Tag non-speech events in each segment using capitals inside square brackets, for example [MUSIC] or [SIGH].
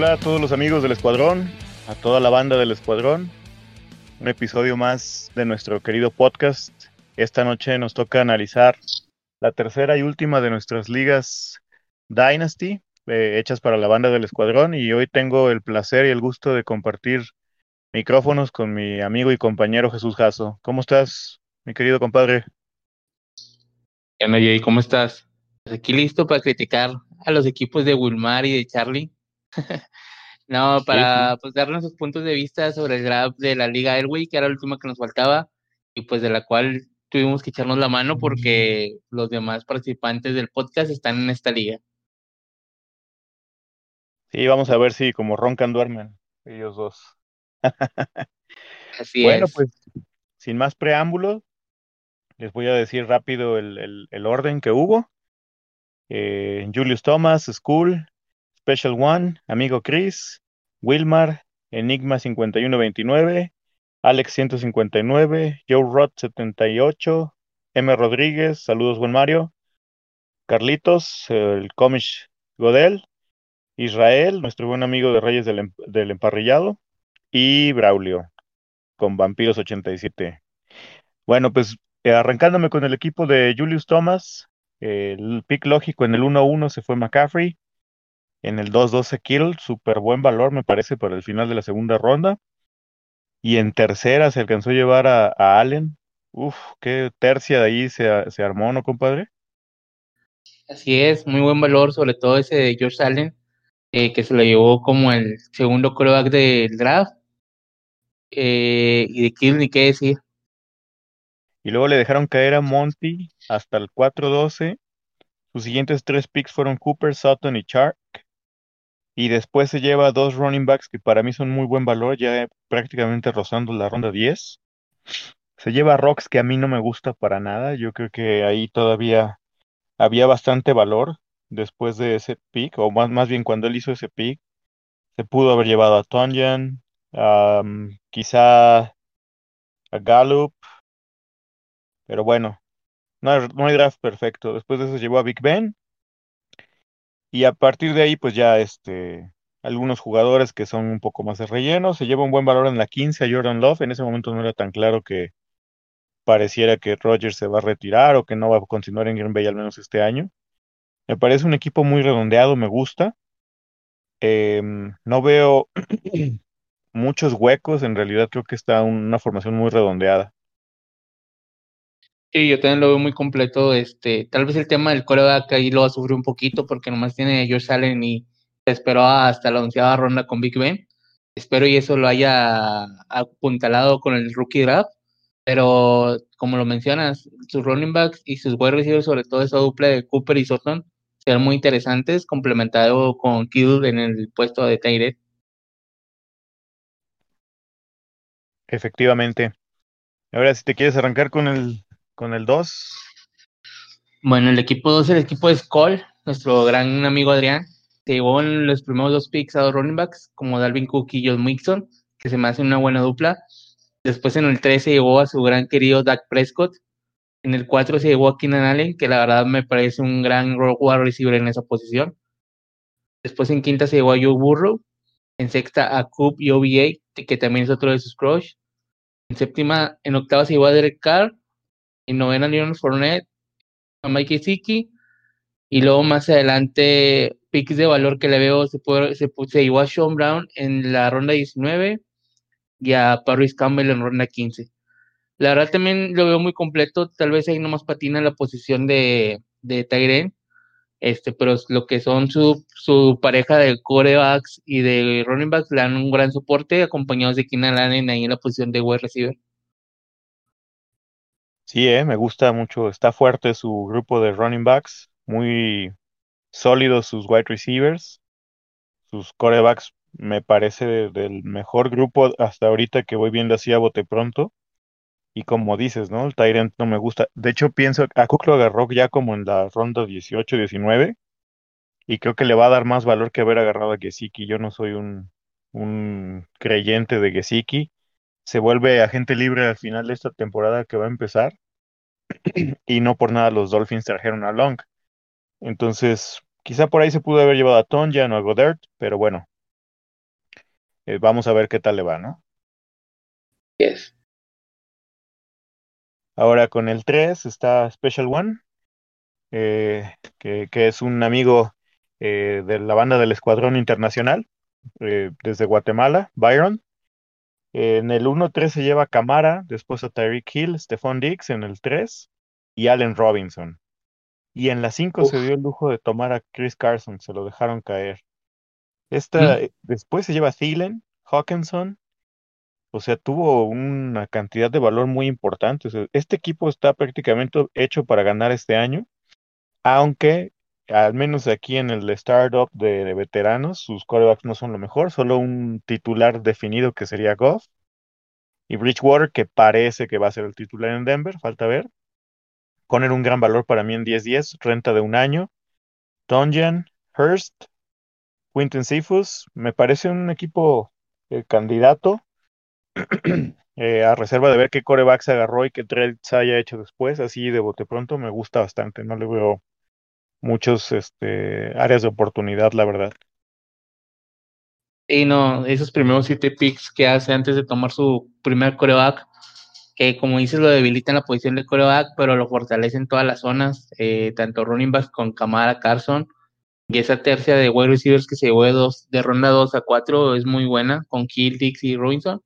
Hola a todos los amigos del Escuadrón, a toda la banda del Escuadrón. Un episodio más de nuestro querido podcast. Esta noche nos toca analizar la tercera y última de nuestras ligas Dynasty, eh, hechas para la banda del Escuadrón. Y hoy tengo el placer y el gusto de compartir micrófonos con mi amigo y compañero Jesús Jasso. ¿Cómo estás, mi querido compadre? ¿Qué ¿Cómo estás? Pues aquí listo para criticar a los equipos de Wilmar y de Charlie. No, para pues, dar nuestros puntos de vista sobre el draft de la Liga Airway, que era la última que nos faltaba, y pues de la cual tuvimos que echarnos la mano porque los demás participantes del podcast están en esta liga. Sí, vamos a ver si como roncan duermen ellos dos. [LAUGHS] Así bueno, es. pues sin más preámbulos, les voy a decir rápido el, el, orden que hubo. Eh, Julius Thomas, School, Special One, Amigo Chris, Wilmar, Enigma 5129, Alex 159, Joe Rod 78, M. Rodríguez, saludos buen Mario, Carlitos, el Comish Godel, Israel, nuestro buen amigo de Reyes del, em-, del Emparrillado, y Braulio, con Vampiros 87. Bueno, pues eh, arrancándome con el equipo de Julius Thomas, el pick lógico en el 1-1 se fue McCaffrey, en el 2-12 Kittle, súper buen valor me parece para el final de la segunda ronda. Y en tercera se alcanzó a llevar a, Allen. Uf, qué tercia de ahí se, se, armó, ¿no, compadre? Así es, muy buen valor, sobre todo ese de George Allen, eh, que se lo llevó como el segundo coreback del draft. Eh, y de Kittle ni qué decir. Y luego le dejaron caer a Monty hasta el 4-12. Sus siguientes tres picks fueron Cooper, Sutton y Chark. Y después se lleva dos running backs que para mí son muy buen valor, ya prácticamente rozando la ronda 10. Se lleva Rocks que a mí no me gusta para nada. Yo creo que ahí todavía había bastante valor después de ese pick, o más, más bien cuando él hizo ese pick. Se pudo haber llevado a Tonyan, quizá a Gallup, pero bueno, no hay, no hay draft perfecto. Después de eso llevó a Big Ben y a partir de ahí, pues ya este, algunos jugadores que son un poco más de relleno, se lleva un buen valor en la 15 a Jordan Love. En ese momento no era tan claro que pareciera que Rogers se va a retirar o que no va a continuar en Green Bay al menos este año. Me parece un equipo muy redondeado, me gusta. Em, no veo [CLEARS THROAT] muchos huecos, en realidad creo que está una formación muy redondeada. Sí, yo también lo veo muy completo. Este, tal vez el tema del coreback ahí lo va a sufrir un poquito porque nomás tiene a Allen y se esperó hasta la onceava ronda con Big Ben. Espero y eso lo haya apuntalado con el rookie draft. Pero como lo mencionas, sus running backs y sus wide receivers, sobre todo esa dupla de Cooper y Sutton, serán muy interesantes, complementado con Kittle en el puesto de Tyrell. Efectivamente. Ahora, si te quieres arrancar con el con el 2. Bueno, el equipo 2 el equipo de Skull, nuestro gran amigo Adrián, se llevó en los primeros dos picks a dos running backs, como Dalvin Cook y John Mixon, que se me hace una buena dupla. Después en el 3 se llevó a su gran querido Dak Prescott. En el 4 se llevó a Keenan Allen, que la verdad me parece un gran wide receiver en esa posición. Después en quinta se llevó a Joe Burrow. En sexta a Coop y OBA, que también es otro de sus crush. En séptima, en octava se llevó a Derek Carr en novena Leon Fournette, a Mike Siki, y luego más adelante picks de valor que le veo se, puede, se, se a Sean Brown en la ronda 19 y a Paris Campbell en ronda 15. La verdad también lo veo muy completo, tal vez ahí nomás patina la posición de, de Tyren, este, pero lo que son su, su pareja de corebacks y de running backs le dan un gran soporte, acompañados de Keenan Allen ahí en la posición de wide receiver. Sí, eh, me gusta mucho. Está fuerte su grupo de running backs, muy sólidos sus wide receivers, sus corebacks. Me parece del mejor grupo hasta ahorita que voy viendo así a bote pronto. Y como dices, ¿no? El Tyrant no me gusta. De hecho, pienso a Cook lo agarró ya como en la ronda 18, 19. Y creo que le va a dar más valor que haber agarrado a Gesicki. Yo no soy un, un creyente de Gesicki se vuelve agente libre al final de esta temporada que va a empezar. [CLEARS THROAT] y no por nada los Dolphins trajeron a Long. Entonces, quizá por ahí se pudo haber llevado a Tonjan o a Godert, pero bueno, eh, vamos a ver qué tal le va, ¿no? Yes. Ahora con el 3 está Special One, eh, que, que es un amigo eh, de la banda del Escuadrón Internacional, desde Guatemala, Byron. En el 1-3 se lleva Camara, después a Tyreek Hill, Stephon Diggs en el 3 y Allen Robinson. Y en la 5 se dio el lujo de tomar a Chris Carson, se lo dejaron caer. Esta, Mm. eh, después se lleva Thielen, Hawkinson, o sea, tuvo una cantidad de valor muy importante. O sea, este equipo está prácticamente hecho para ganar este año, aunque al menos aquí en el startup de, veteranos, sus quarterbacks no son lo mejor, solo un titular definido que sería Goff y Bridgewater, que parece que va a ser el titular en Denver, falta ver. Conner un gran valor para mí en 10-10, renta de un año. Tonjan, Hurst, Quinton Cephus, me parece un equipo eh, candidato. [CLEARS THROAT] Eh, a reserva de ver qué coreback se agarró y qué trades haya hecho después, así de bote pronto me gusta bastante, no le veo muchos este, áreas de oportunidad, la verdad. Y no, esos primeros siete picks que hace antes de tomar su primer coreback, que como dices lo debilitan la posición de coreback, pero lo fortalecen todas las zonas, eh, tanto running backs con Camara, Carson, y esa tercia de wide receivers que se llevó de, dos, de ronda 2 a 4 es muy buena, con Kill, Dix y Robinson.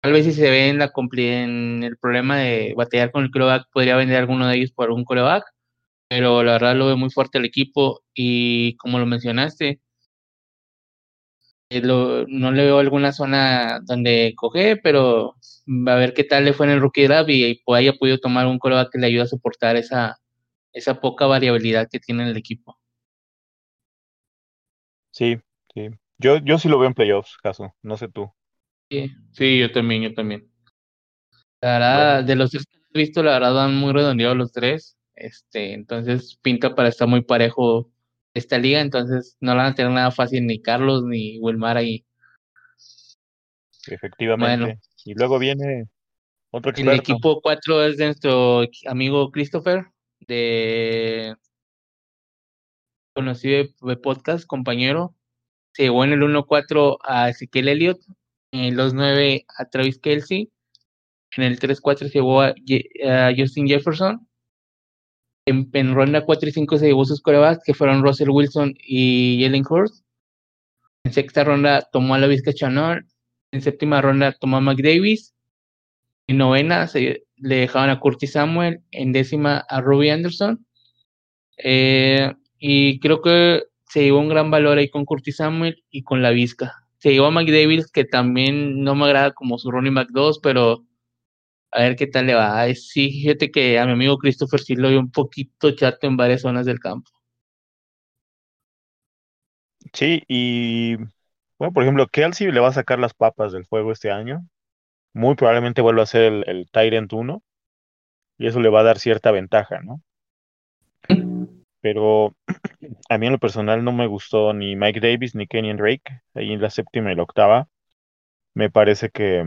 Tal vez si se ve en, la, en el problema de batallar con el coreback, podría vender alguno de ellos por un coreback, pero la verdad lo veo muy fuerte el equipo y como lo mencionaste, eh, lo, no le veo alguna zona donde coge, pero a ver qué tal le fue en el rookie draft y, y haya podido tomar un coreback que le ayude a soportar esa, esa poca variabilidad que tiene el equipo. Sí, sí. Yo, yo sí lo veo en playoffs, caso, no sé tú. Sí, sí, yo también, yo también. La verdad, bueno. de los tres que he visto, la verdad van muy redondeados los tres. Este, entonces pinta para estar muy parejo esta liga, entonces no la van a tener nada fácil ni Carlos ni Wilmar ahí. Efectivamente. Bueno, y luego viene otro experto. El equipo 4 es de nuestro amigo Christopher, de conocido de podcast, compañero. Se llevó en el 1-4 a Ezequiel Elliott, en los 9 a Travis Kelsey, en el 3-4 se llevó a Justin Jefferson, en, ronda 4 y 5 se llevó sus corebacks, que fueron Russell Wilson y Jalen Hurst. En sexta ronda tomó a la Vizca Chanel. En séptima ronda tomó a McDavis. En novena se, le dejaban a Curtis Samuel. En décima a Robbie Anderson. Eh, y creo que se llevó un gran valor ahí con Curtis Samuel y con la Vizca. Se llevó a McDavis, que también no me agrada como su running back 2, pero a ver qué tal le va. Sí, fíjate que a mi amigo Christopher sí lo vio un poquito chato en varias zonas del campo. Sí, y bueno, por ejemplo, Kelsey le va a sacar las papas del fuego este año. Muy probablemente vuelva a ser el, el Tyrant 1 y eso le va a dar cierta ventaja, ¿no? Pero [CLEARS THROAT] a mí en lo personal no me gustó ni Mike Davis ni Kenyon Drake, ahí en la séptima y la octava. Me parece que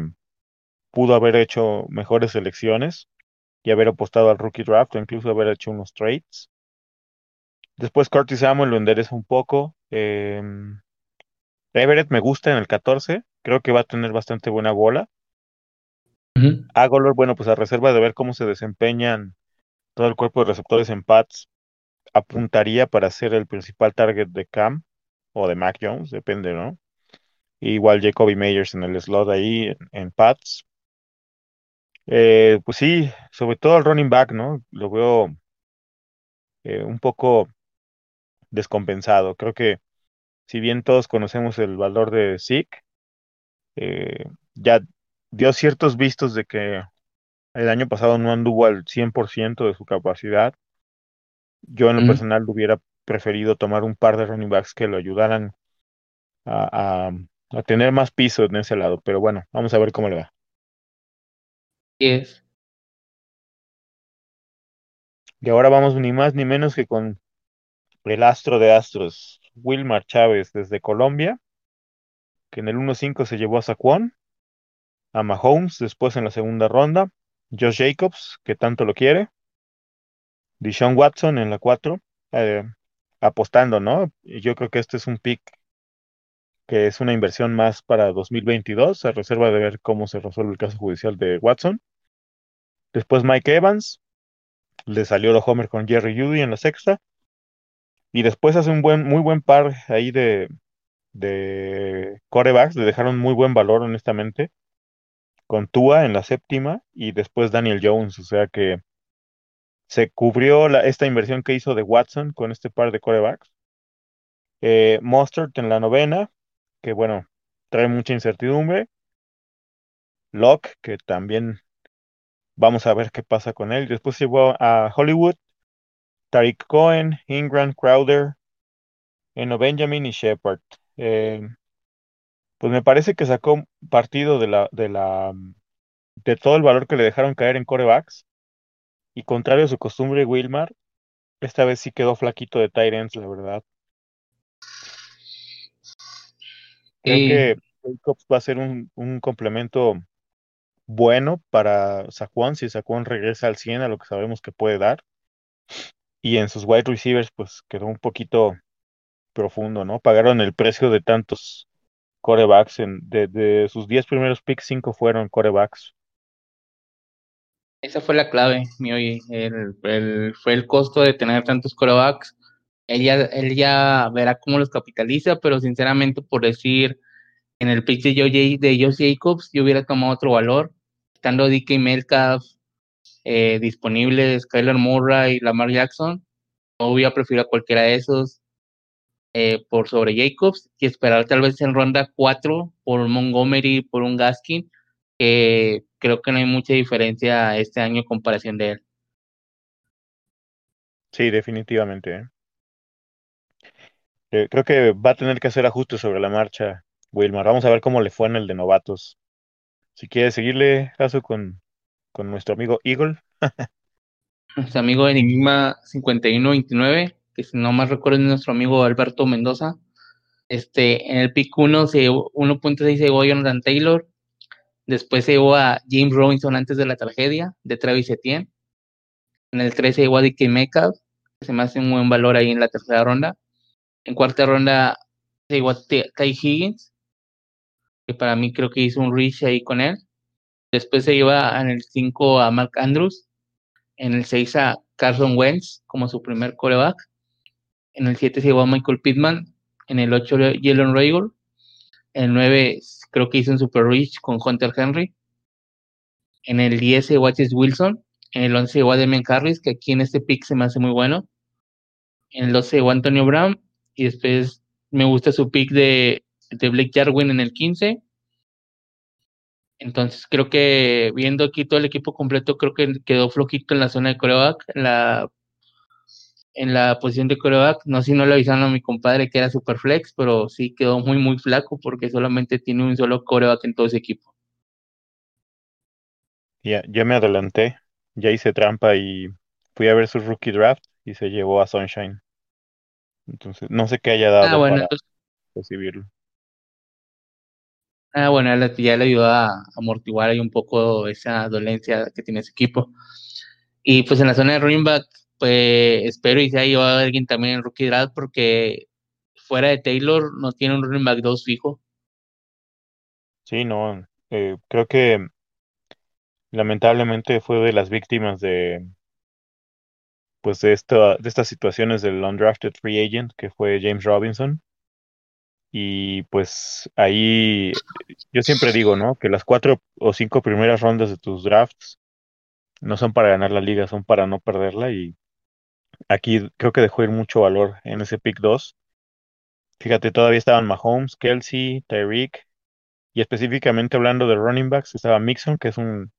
pudo haber hecho mejores elecciones y haber apostado al rookie draft o incluso haber hecho unos trades. Después Curtis Samuel lo endereza un poco. Eh, Everett me gusta en el 14. Creo que va a tener bastante buena bola. Uh -huh. Agolor, bueno, pues a reserva de ver cómo se desempeñan todo el cuerpo de receptores en Pats, apuntaría para ser el principal target de Cam o de Mac Jones, depende, ¿no? Igual Jacoby Meyers en el slot ahí en, en Pats. Eh, pues sí, sobre todo el running back, ¿no? Lo veo eh, un poco descompensado. Creo que si bien todos conocemos el valor de Zeke, eh, ya dio ciertos vistos de que el año pasado no anduvo al 100% de su capacidad. Yo en lo mm. personal hubiera preferido tomar un par de running backs que lo ayudaran a, a, a tener más piso en ese lado. Pero bueno, vamos a ver cómo le va. Yes. Y ahora vamos ni más ni menos que con el astro de astros, Wilmar Chávez desde Colombia, que en el 1-5 se llevó a Saquon, a Mahomes después en la segunda ronda, Josh Jacobs, que tanto lo quiere, Deshaun Watson en la 4, eh, apostando, ¿no? Yo creo que este es un pick que es una inversión más para 2022, a reserva de ver cómo se resuelve el caso judicial de Watson. Después Mike Evans, le salió el Homer con Jerry Judy en la sexta. Y después hace un buen, muy buen par ahí de, de corebacks, le dejaron muy buen valor, honestamente, con Tua en la séptima y después Daniel Jones, o sea que se cubrió esta inversión que hizo de Watson con este par de corebacks. Eh, Mustard en la novena, que bueno, trae mucha incertidumbre. Locke, que también vamos a ver qué pasa con él. Después llegó a Hollywood, Tariq Cohen, Ingram, Crowder, Eno Benjamin y Shepard. Eh, pues me parece que sacó partido de la, de la de todo el valor que le dejaron caer en corebacks. Y contrario a su costumbre, Wilmar, esta vez sí quedó flaquito de Tyrants, la verdad. Creo que Jacobs va a ser un, un complemento bueno para Saquon, si Saquon regresa al 100 a lo que sabemos que puede dar. Y en sus wide receivers, pues quedó un poquito profundo, ¿no? Pagaron el precio de tantos corebacks. En, de, sus 10 primeros picks, 5 fueron corebacks. Esa fue la clave, mi hoy. El, fue el costo de tener tantos corebacks. Él ya, él ya verá cómo los capitaliza, pero sinceramente, por decir, en el pick de, Joe, de Josh Jacobs, yo hubiera tomado otro valor. Estando DK Metcalf eh, disponibles, Kyler Murray y Lamar Jackson, hubiera preferido a cualquiera de esos eh, por sobre Jacobs y esperar tal vez en ronda 4 por Montgomery, por un Gaskin, que creo que no hay mucha diferencia este año en comparación de él. Sí, definitivamente. ¿eh? creo que va a tener que hacer ajustes sobre la marcha, Wilmar. Vamos a ver cómo le fue en el de novatos. Si quiere seguirle, caso con, con nuestro amigo Eagle. nuestro amigo Enigma 5129 que si no más recuerdo es nuestro amigo Alberto Mendoza. Este, en el pick 1 se 1.6 se llevó a Jonathan Taylor, después se llevó a James Robinson antes de la tragedia, de Travis Etienne. En el 3 se llevó a Dickie Metcalf, que se me hace un buen valor ahí en la tercera ronda. En cuarta ronda se llevó a Higgins, que para mí creo que hizo un reach ahí con él. Después se lleva en el 5 a Mark Andrews, en el 6 a Carson Wentz como su primer coreback. En el 7 se llevó a Michael Pittman. En el 8 Jalen Rager. En el 9 creo que hizo un Super Rich con Hunter Henry. En el 10 se llevó a Wilson. En el 11 se llevó a Demian Harris, que aquí en este pick se me hace muy bueno. En el 12 se llevó a Antonio Brown. Y después me gusta su pick de, de Blake Jarwin en el 15. Entonces creo que viendo aquí todo el equipo completo, creo que quedó flojito en la zona de coreback. La en la posición de coreback. No sé si no le avisaron a mi compadre que era super flex, pero sí quedó muy, muy flaco porque solamente tiene un solo coreback en todo ese equipo. Ya, ya me adelanté, ya hice trampa y fui a ver su rookie draft y se llevó a Sunshine. Entonces, no sé qué haya dado ah, bueno, para recibirlo. Ah, bueno, ya le ayudó a amortiguar ahí un poco esa dolencia que tiene ese equipo. Y pues en la zona de running back, pues espero y se haya llevado a alguien también en rookie draft porque fuera de Taylor no tiene un running back 2 fijo. Sí, no, eh, creo que lamentablemente fue de las víctimas de pues de esta, de estas situaciones del undrafted free agent que fue James Robinson. Y pues ahí yo siempre digo, ¿no? Que las cuatro o cinco primeras rondas de tus drafts no son para ganar la liga, son para no perderla y Aquí creo que dejó ir mucho valor en ese pick 2. Fíjate, todavía estaban Mahomes, Kelsey, Tyreek, y específicamente hablando de running backs, estaba Mixon, que es un,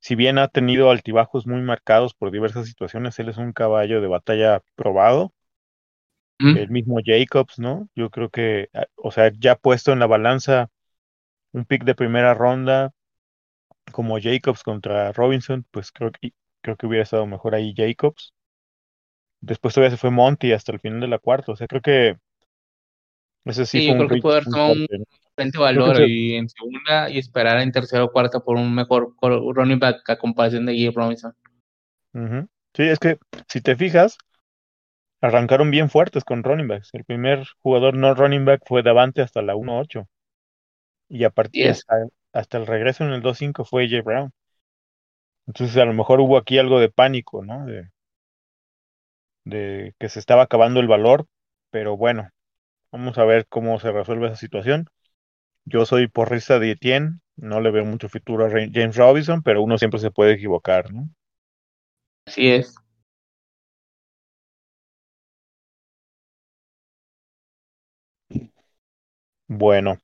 si bien ha tenido altibajos muy marcados por diversas situaciones, él es un caballo de batalla probado. Mm. El mismo Jacobs, ¿no? Yo creo que, ah, o sea, ya puesto en la balanza un pick de primera ronda como Jacobs contra Robinson, pues creo que, creo que hubiera estado mejor ahí Jacobs. Después todavía se fue Monty hasta el final de la cuarta. O sea, creo que ese sí, fue creo que puede haber tomado un frente valor y en segunda y esperar en tercera o cuarta por un mejor running back a comparación de Gabe Robinson. Sí, es que si te fijas, arrancaron bien fuertes con running backs. El primer jugador no running back fue Davante hasta la 1-8. Y, a partir Yes. hasta, hasta el regreso en el 2-5 fue AJ Brown. Entonces a lo mejor hubo aquí algo de pánico, ¿no? De, de que se estaba acabando el valor, pero bueno, vamos a ver cómo se resuelve esa situación. Yo soy porrista de Etienne, no le veo mucho futuro a James Robinson, pero uno siempre se puede equivocar, ¿no? Así es. Bueno,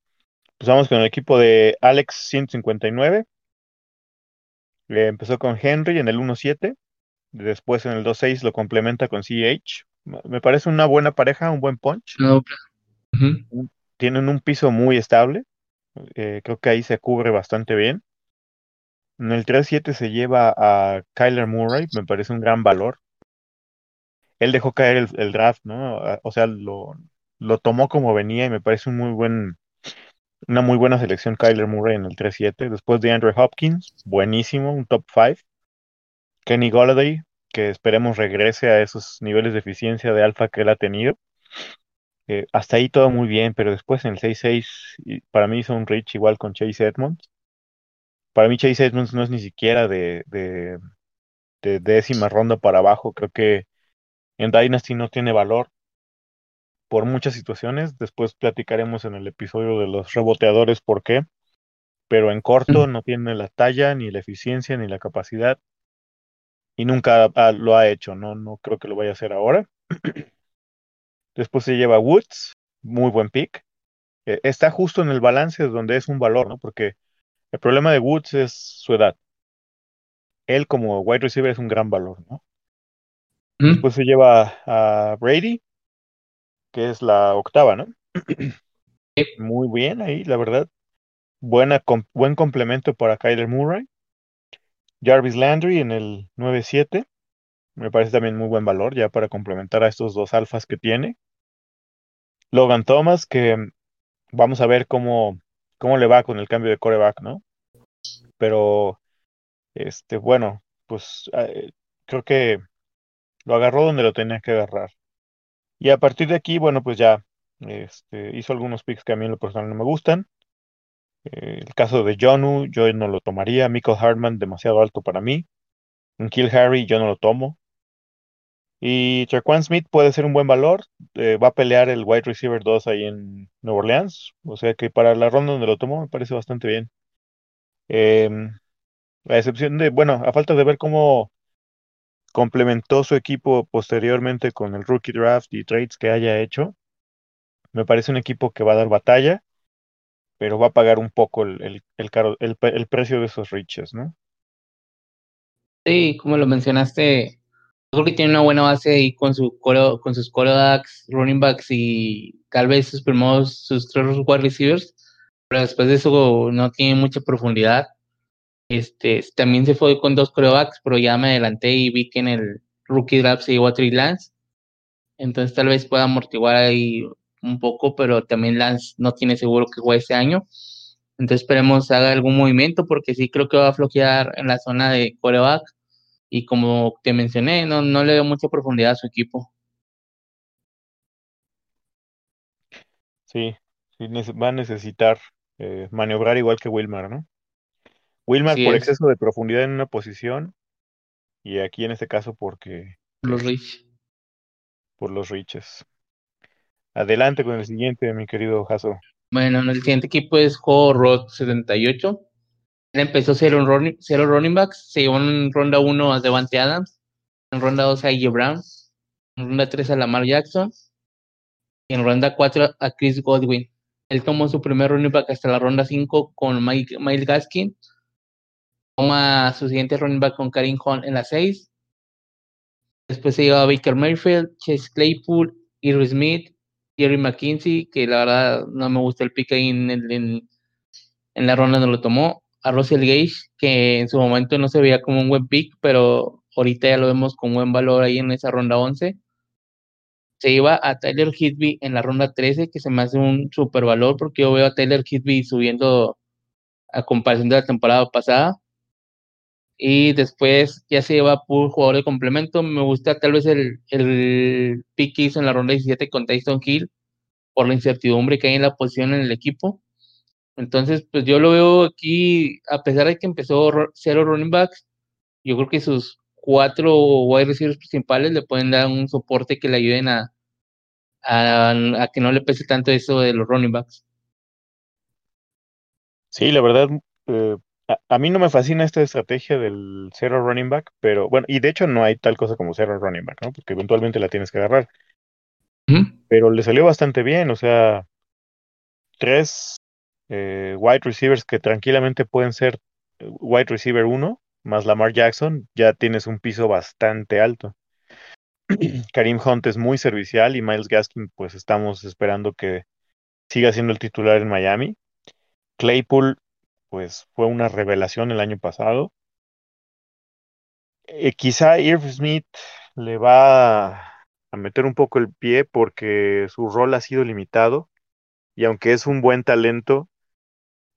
pues vamos con el equipo de Alex 159. Eh, empezó con Henry en el 1-7, después en el 2-6 lo complementa con CH. Me parece una buena pareja, un buen punch. Tienen un piso muy estable. eh, creo que ahí se cubre bastante bien. En el 3-7 se lleva a Kyler Murray, me parece un gran valor. Él dejó caer el, el draft, ¿no? O sea, lo, lo tomó como venía y me parece un muy buen, una muy buena selección Kyler Murray en el 3-7. Después de Andrew Hopkins, buenísimo, un top 5. Kenny Golladay, que esperemos regrese a esos niveles de eficiencia de alfa que él ha tenido. Eh, hasta ahí todo muy bien, pero después en el 6-6, y para mí hizo un reach igual con Chase Edmonds. Para mí Chase Edmonds no es ni siquiera de, de, de décima ronda para abajo. Creo que en Dynasty no tiene valor por muchas situaciones. Después platicaremos en el episodio de los reboteadores por qué. Pero en corto no tiene la talla, ni la eficiencia, ni la capacidad. Y nunca ah, lo ha hecho, ¿no? No creo que lo vaya a hacer ahora. [CLEARS THROAT] Después se lleva Woods, muy buen pick. Eh, está justo en el balance donde es un valor, ¿no? Porque el problema de Woods es su edad. Él como wide receiver es un gran valor, ¿no? Después se lleva a Brady, que es la octava, ¿no? Sí. Muy bien ahí, la verdad. Buena, com- buen complemento para Kyler Murray. Jarvis Landry en el 9-7. Me parece también muy buen valor ya para complementar a estos dos alfas que tiene. Logan Thomas, que mm, vamos a ver cómo, cómo le va con el cambio de coreback, ¿no? Pero, este, bueno, pues eh, creo que lo agarró donde lo tenía que agarrar. Y a partir de aquí, bueno, pues ya este, hizo algunos picks que a mí en lo personal no me gustan. Eh, el caso de Jonu, yo no lo tomaría. Michael Hartman, demasiado alto para mí. Un Kill Harry, yo no lo tomo. Y Traquan Smith puede ser un buen valor. eh, va a pelear el wide receiver 2 ahí en Nueva Orleans. O sea que para la ronda donde lo tomó me parece bastante bien. Em, a excepción de, bueno, a falta de ver cómo complementó su equipo posteriormente con el rookie draft y trades que haya hecho, me parece un equipo que va a dar batalla, pero va a pagar un poco el, el, el caro- el precio de esos riches, ¿no? Sí, como lo mencionaste, que tiene una buena base ahí con su core- con sus quarterbacks, running backs y tal vez sus primeros, sus tres wide receivers, pero después de eso no tiene mucha profundidad. Este, también se fue con dos quarterbacks, pero ya me adelanté y vi que en el rookie draft se llevó a Trey Lance. Entonces tal vez pueda amortiguar ahí un poco, pero también Lance no tiene seguro que juegue este año. Entonces esperemos haga algún movimiento porque sí creo que va a flojear en la zona de coreback y como te mencioné, no, no le veo mucha profundidad a su equipo. Sí, va a necesitar eh, maniobrar igual que Wilmar, ¿no? Wilmar por es, exceso de profundidad en una posición y aquí en este caso porque los Rich. por los riches. Adelante con el siguiente, mi querido Jaso. Bueno, el siguiente equipo es Rod 78. Él empezó cero running, cero running backs, se llevó en ronda 1 a Devante Adams, en ronda 2 a AJ Brown, en ronda 3 a Lamar Jackson y en ronda 4 a Chris Godwin. Él tomó su primer running back hasta la ronda 5 con Mike, Miles Gaskin. Toma su siguiente running back con Karim Hunt en la 6. Después se lleva a Baker Mayfield, Chase Claypool, Irv Smith, Jerry McKinsey, que la verdad no me gusta el pick ahí en, en, en la ronda donde lo tomó. A Russell Gage, que en su momento no se veía como un buen pick, pero ahorita ya lo vemos con buen valor ahí en esa ronda 11. Se iba a Tyler Hitby en la ronda 13, que se me hace un super valor porque yo veo a Tyler Hitby subiendo a comparación de la temporada pasada. Y después ya se lleva por jugador de complemento. Me gusta tal vez el, el pick que hizo en la ronda 17 con Tyson Hill por la incertidumbre que hay en la posición en el equipo. Entonces, pues yo lo veo aquí, a pesar de que empezó cero running backs, yo creo que sus cuatro wide receivers principales le pueden dar un soporte que le ayuden a, a, que no le pese tanto eso de los running backs. Sí, la verdad, eh, a, mí no me fascina esta estrategia del cero running back, pero bueno, y de hecho no hay tal cosa como cero running back, ¿no? Porque eventualmente la tienes que agarrar. Pero le salió bastante bien, o sea, tres eh, wide receivers que tranquilamente pueden ser eh, wide receiver 1 más Lamar Jackson, ya tienes un piso bastante alto. [CLEARS THROAT] Karim Hunt es muy servicial y Miles Gaskin, pues estamos esperando que siga siendo el titular en Miami. Claypool, pues fue una revelación el año pasado. Eh, quizá Irv Smith le va a meter un poco el pie porque su rol ha sido limitado y aunque es un buen talento,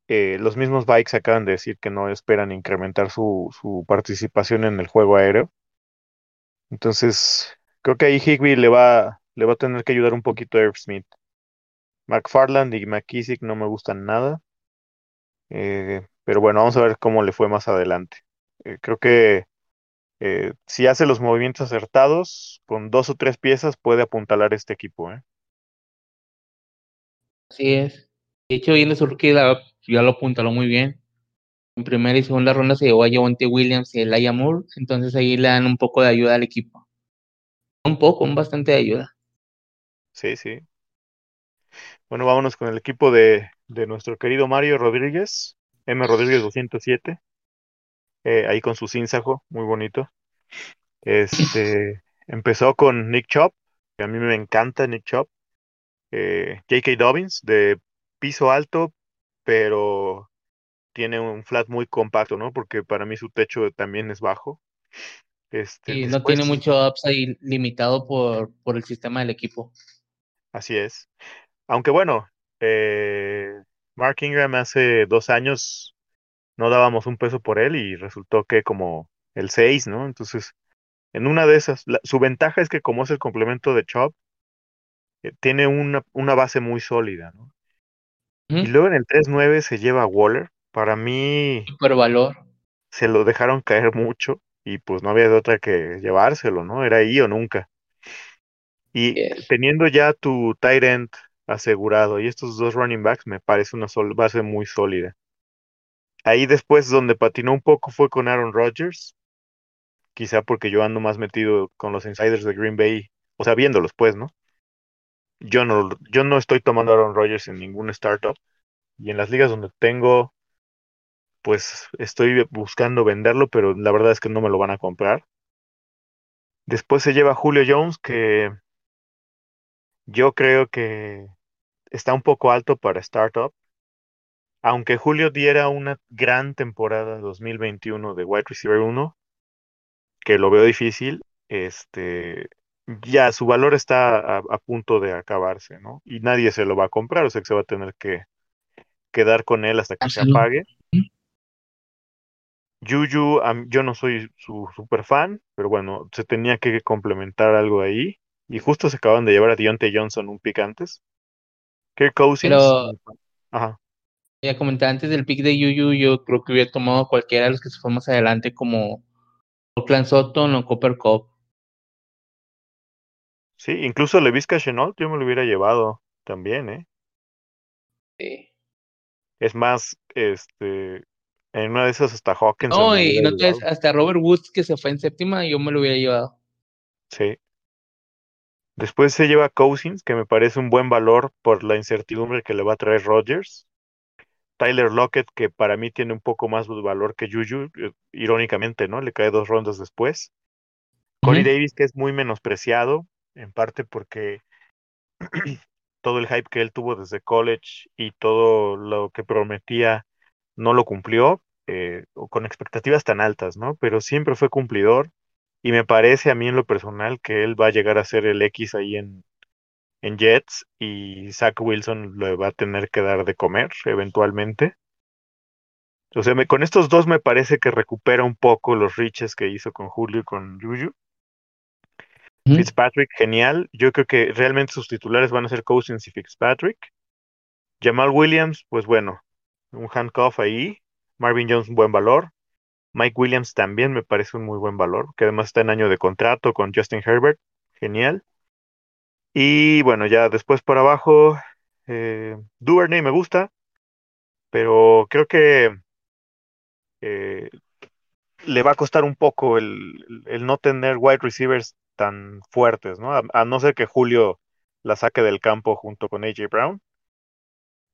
eh, los mismos Bikes acaban de decir que no esperan incrementar su, participación en el juego aéreo. Entonces, creo que ahí Higby le va, le va a tener que ayudar un poquito a Irv Smith. McFarland y McKissick no me gustan nada. Eh, pero bueno, vamos a ver cómo le fue más adelante. Eh, creo que si hace los movimientos acertados, con dos o tres piezas puede apuntalar este equipo. Así es. De hecho, viene su rookie ya lo apuntaló muy bien. En primera y segunda ronda se llevó a Javonte Williams y Elijah Moore, entonces ahí le dan un poco de ayuda al equipo. Un poco, un bastante de ayuda. Sí, sí. Bueno, vámonos con el equipo de, nuestro querido Mario Rodríguez, M. Rodríguez 207, eh, ahí con su sinsajo, muy bonito. Este, [LAUGHS] empezó con Nick Chop, que a mí me encanta Nick Chop. Eh, J.K. Dobbins, de piso alto, pero tiene un flat muy compacto, ¿no? Porque para mí su techo también es bajo. Este, y no tiene mucho upside limitado por, por el sistema del equipo. Así es. Aunque bueno, eh, Mark Ingram hace dos años no dábamos un peso por él y resultó que como el 6, ¿no? Entonces, en una de esas, su ventaja es que como es el complemento de Chop, eh, tiene una, una, base muy sólida, ¿no? Y luego en el 3-9 se lleva a Waller. Para mí. Super valor. Se lo dejaron caer mucho y pues no había de otra que llevárselo, ¿no? Era ahí o nunca. Y teniendo ya tu tight end asegurado y estos dos running backs, me parece una base muy sólida. Ahí después donde patinó un poco fue con Aaron Rodgers. Quizá porque yo ando más metido con los insiders de Green Bay, o sea, viéndolos pues, ¿no? Yo no, yo no estoy tomando a Aaron Rodgers en ningún startup. Y en las ligas donde tengo, pues estoy buscando venderlo, pero la verdad es que no me lo van a comprar. Después se lleva Julio Jones, que yo creo que está un poco alto para startup. Aunque Julio diera una gran temporada 2021 de wide receiver 1, que lo veo difícil, este, ya su valor está a, punto de acabarse, ¿no? Y nadie se lo va a comprar, o sea que se va a tener que quedar con él hasta que se apague. Juju, yo no soy su super fan, pero bueno, se tenía que complementar algo ahí. Y justo se acaban de llevar a Deontay Johnson un pick antes. Kirk Cousins. Pero, Ajá. Ya comenté antes del pick de Juju, yo creo que hubiera tomado cualquiera de los que se fue más adelante, como Oakland Sutton o Copper Cup. Sí, incluso Levisca Chenault yo me lo hubiera llevado también, ¿eh? Sí. Es más, este, en una de esas hasta Hawkins. No, y no te, hasta Robert Woods que se fue en séptima, yo me lo hubiera llevado. Sí. Después se lleva Cousins, que me parece un buen valor por la incertidumbre que le va a traer Rodgers. Tyler Lockett, que para mí tiene un poco más valor que Juju, eh, irónicamente, ¿no? Le cae dos rondas después. Corey Davis, que es muy menospreciado, en parte porque [CLEARS THROAT] todo el hype que él tuvo desde college y todo lo que prometía no lo cumplió, eh, con expectativas tan altas, ¿no? Pero siempre fue cumplidor y me parece a mí en lo personal que él va a llegar a ser el X ahí en, en Jets y Zach Wilson le va a tener que dar de comer eventualmente. O sea, me, con estos dos me parece que recupera un poco los riches que hizo con Julio y con Juju. Fitzpatrick, genial. Yo creo que realmente sus titulares van a ser Cousins y Fitzpatrick. Jamal Williams, pues bueno, un handcuff ahí. Marvin Jones, un buen valor. Mike Williams también me parece un muy buen valor, que además está en año de contrato con Justin Herbert. Genial. Y bueno, ya después por abajo, eh, Duvernay me gusta, pero creo que eh, le va a costar un poco el, no tener wide receivers tan fuertes, ¿no? A, no ser que Julio la saque del campo junto con AJ Brown.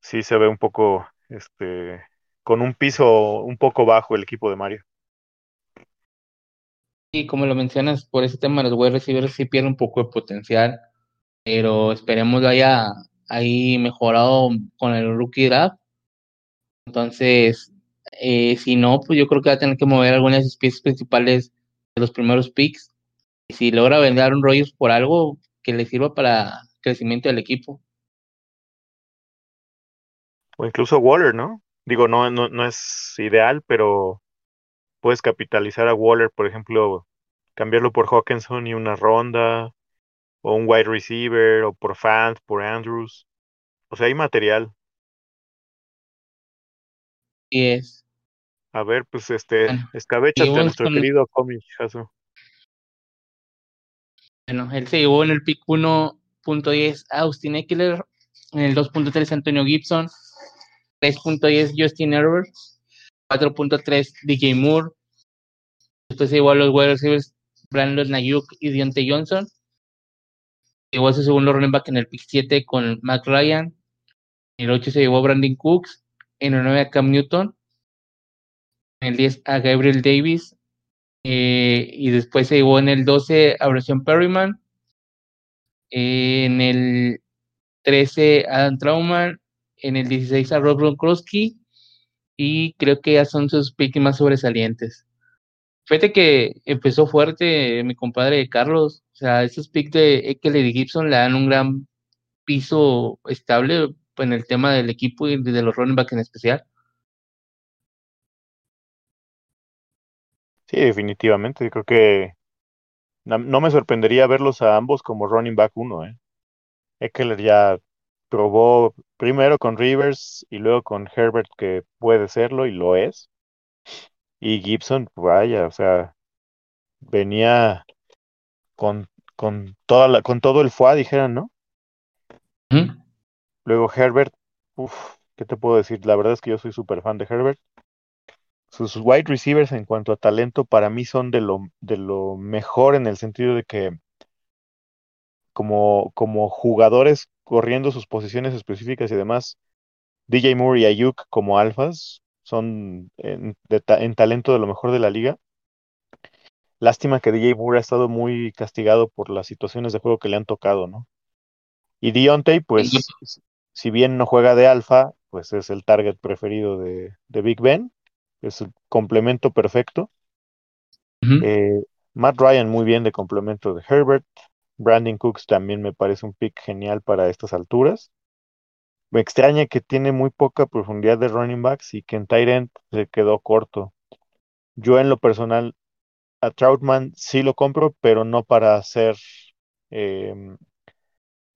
Sí se ve un poco, este, con un piso un poco bajo el equipo de Mario. Y como lo mencionas, por ese tema los wide receivers sí pierden un poco de potencial, pero esperemos lo haya ahí mejorado con el rookie draft. Entonces, eh, si no, pues yo creo que va a tener que mover algunas de sus piezas principales de los primeros picks. Y si logra vender un Rogers por algo que le sirva para crecimiento del equipo. O incluso Waller, ¿no? Digo, no, no, no es ideal, pero puedes capitalizar a Waller, por ejemplo, cambiarlo por Hawkinson y una ronda, o un wide receiver, o por Fant, por Andrews. O sea, hay material. Y es. A ver, pues este, escabechate a nuestro querido Comic Bueno, él se llevó en el pick 1.10 Austin Eckler, en el 2.3 Antonio Gibson, 3.10 Justin Herbert, 4.3 DJ Moore, después se a los wide receivers Brandon Nayuk y Deontay Johnson, llevó a su segundo running back en el pick 7 con Mac Ryan, en el 8 se llevó a Brandon Cooks, en el 9 a Cam Newton, en el 10 a Gabriel Davis, eh, y después se llevó en el 12 a Bryson Perryman, en el 13 a Adam Trauman, en el 16 a Rob Gronkowski, y creo que ya son sus picks más sobresalientes. Fíjate que empezó fuerte mi compadre Carlos, o sea, esos picks de Ekel y Gibson le dan un gran piso estable en el tema del equipo y de los running back en especial. Sí, definitivamente. Creo que no, me sorprendería verlos a ambos como running back uno. ¿eh? Eckler ya probó primero con Rivers y luego con Herbert que puede serlo y lo es. Y Gibson, vaya, o sea, venía con, con, toda la, con todo el foie, dijeran, ¿no? Luego Herbert, uff, ¿qué te puedo decir? La verdad es que yo soy súper fan de Herbert. Sus wide receivers en cuanto a talento para mí son de lo, de lo mejor en el sentido de que como, como jugadores corriendo sus posiciones específicas y demás, DJ Moore y Ayuk como alfas son en, en talento de lo mejor de la liga. Lástima que DJ Moore ha estado muy castigado por las situaciones de juego que le han tocado, ¿no? Y Dionte, pues, si bien no juega de alfa, pues es el target preferido de, Big Ben, es el complemento perfecto. Eh, Matt Ryan muy bien de complemento de Herbert. Brandon Cooks también me parece un pick genial para estas alturas. Me extraña que tiene muy poca profundidad de running backs y que en Tyrant se quedó corto. Yo en lo personal a Troutman sí lo compro, pero no para hacer em,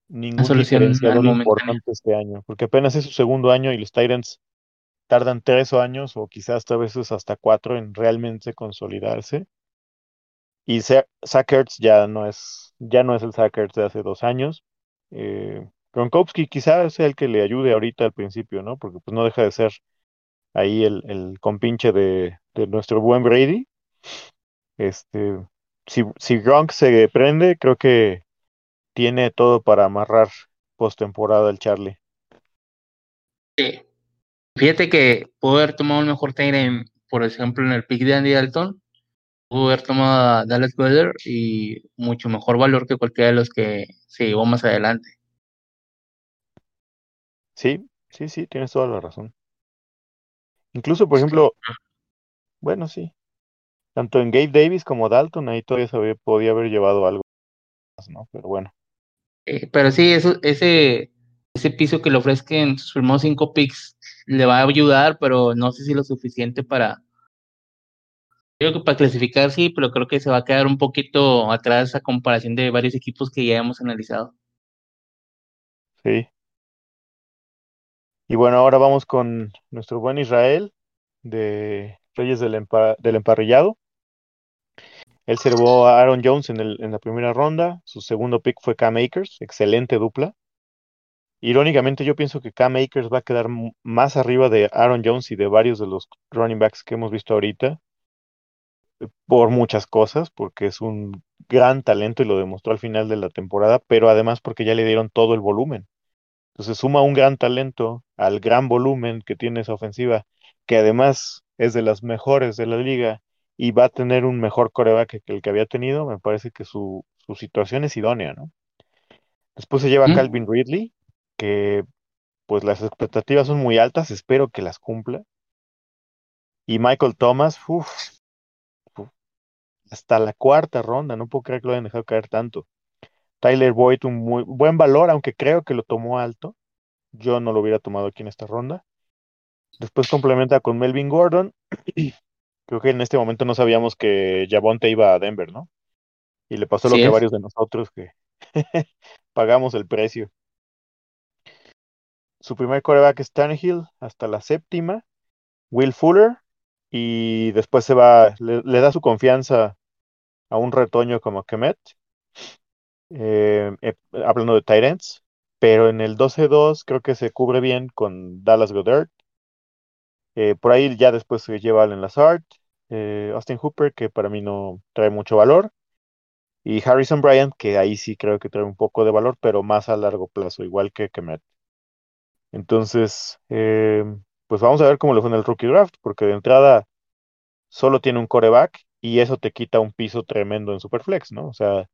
ningún diferenciador importante este año, porque apenas es su segundo año y los Titans tardan tres años o quizás a veces hasta cuatro en realmente consolidarse. Y Sackers ya no es, ya no es el Sackers de hace dos años. Eh, Gronkowski quizás sea el que le ayude ahorita al principio, ¿no? Porque pues no deja de ser ahí el, el compinche de, de nuestro buen Brady. Este, si, si Gronk se prende, creo que tiene todo para amarrar postemporada el Charlie. Sí. Fíjate que pudo haber tomado un mejor time, por ejemplo, en el pick de Andy Dalton, pudo haber tomado a Dallas Weather y mucho mejor valor que cualquiera de los que se llevó más adelante. Sí, sí, sí, tienes toda la razón. Incluso, por ejemplo, bueno, sí, tanto en Gabe Davis como Dalton, ahí todavía se podía haber llevado algo más, ¿no? Pero bueno. Eh, pero sí, eso, ese, ese piso que le ofrezcan sus primeros cinco picks le va a ayudar, pero no sé si lo suficiente para. Creo que para clasificar sí, pero creo que se va a quedar un poquito atrás a comparación de varios equipos que ya hemos analizado. Sí. Y bueno, ahora vamos con nuestro buen Israel de Reyes del, del Emparrillado. Él servó a Aaron Jones en, el, en, la primera ronda. Su segundo pick fue Cam Akers, excelente dupla. Irónicamente, yo pienso que Cam Akers va a quedar más arriba de Aaron Jones y de varios de los running backs que hemos visto ahorita por muchas cosas, porque es un gran talento y lo demostró al final de la temporada, pero además porque ya le dieron todo el volumen. Entonces suma un gran talento al gran volumen que tiene esa ofensiva, que además es de las mejores de la liga y va a tener un mejor coreback que el que había tenido, me parece que su, su situación es idónea, ¿no? Después se lleva a Calvin Ridley, que pues las expectativas son muy altas, espero que las cumpla. Y Michael Thomas, uff, hasta la cuarta ronda, no puedo creer que lo hayan dejado caer tanto. Tyler Boyd, un muy buen valor, aunque creo que lo tomó alto. Yo no lo hubiera tomado aquí en esta ronda. Después complementa con Melvin Gordon. [CLEARS THROAT] creo que en este momento no sabíamos que Javonte iba a Denver, ¿no? Y le pasó lo que a varios de nosotros que [LAUGHS] pagamos el precio. Su primer coreback es Tannehill hasta la séptima. Will Fuller. Y después se va, le, da su confianza a un retoño como Kemet. Eh, eh, hablando de Tyrants. Pero en el 12-2 creo que se cubre bien con Dallas Goddard. Eh, por ahí ya después se lleva Allen Lazard, Austin Hooper, que para mí no trae mucho valor. Y Harrison Bryant, que ahí sí creo que trae un poco de valor, pero más a largo plazo, igual que Kemet. Entonces, pues vamos a ver cómo le fue en el rookie draft, porque de entrada solo tiene un coreback y eso te quita un piso tremendo en Superflex, ¿no? O sea,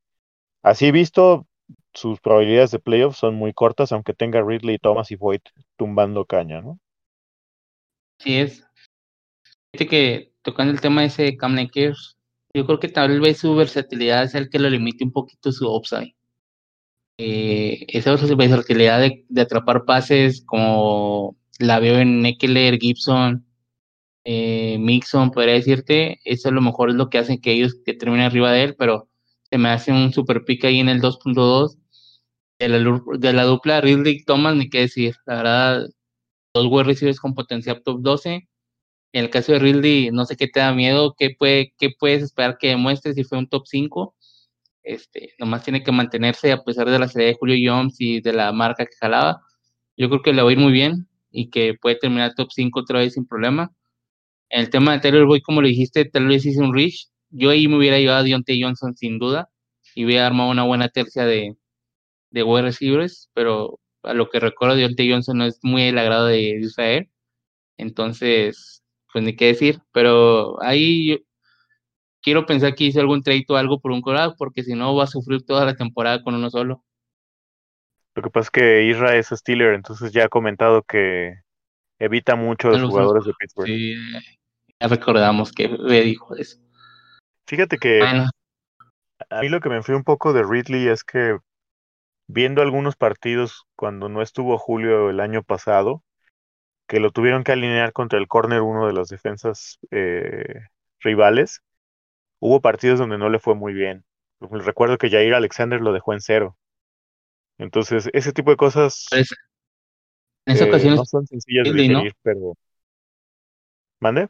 así visto, sus probabilidades de playoffs son muy cortas, aunque tenga Ridley, Thomas y Voigt tumbando caña, ¿no? Sí es. Fíjate que tocando el tema de ese Cam Akers, yo creo que tal vez su versatilidad es el que lo limite un poquito su upside eh, esa versatilidad de, de, atrapar pases como la veo en Eckler, Gibson, eh, Mixon, podría decirte, eso a lo mejor es lo que hace que ellos que terminen arriba de él, pero se me hace un super pick ahí en el 2.2 de la, de la dupla Ridley Thomas, ni qué decir, la verdad, dos wide receivers con potencial top 12. En el caso de Ridley, no sé qué te da miedo, qué, puede, qué puedes esperar que demuestre si fue un top 5 este, nomás tiene que mantenerse a pesar de la serie de Julio Jones y de la marca que jalaba. Yo creo que le va a ir muy bien y que puede terminar top 5 otra vez sin problema. En el tema de Taylor como lo dijiste, tal vez hice un reach. Yo ahí me hubiera llevado a Deontay Johnson sin duda y hubiera armado una buena tercia de, de wide receivers, pero a lo que recuerdo, Deontay Johnson no es muy el agrado de Israel. Entonces, pues ni qué decir, pero ahí quiero pensar que hice algún trade o algo por un coreback, porque si no va a sufrir toda la temporada con uno solo. Lo que pasa es que Isra es Steeler, entonces ya ha comentado que evita mucho a los, jugadores de Pittsburgh. Sí, ya recordamos que me dijo eso. Fíjate que a mí lo que me fui un poco de Ridley es que viendo algunos partidos cuando no estuvo Julio el año pasado, que lo tuvieron que alinear contra el corner uno de las defensas eh, rivales, Hubo partidos donde no le fue muy bien. Recuerdo que Jair Alexander lo dejó en cero. Entonces, ese tipo de cosas en esa ocasión eh, no son sencillas de digerir, pero... ¿Mande?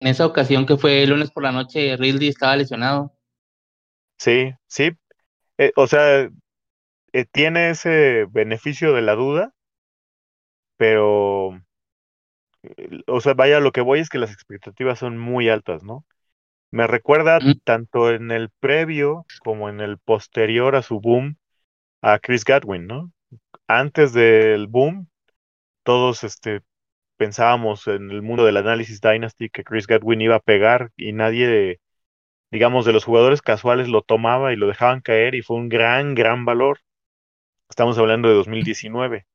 En esa ocasión que fue el lunes por la noche, Ridley estaba lesionado. Sí, sí. Eh, o sea, eh, tiene ese beneficio de la duda, pero... O sea, vaya, lo que voy es que las expectativas son muy altas, ¿no? Me recuerda tanto en el previo como en el posterior a su boom a Chris Godwin, ¿no? Antes del boom, todos este, pensábamos en el mundo del análisis Dynasty que Chris Godwin iba a pegar y nadie, digamos, de los jugadores casuales lo tomaba y lo dejaban caer y fue un gran, gran valor. Estamos hablando de 2019.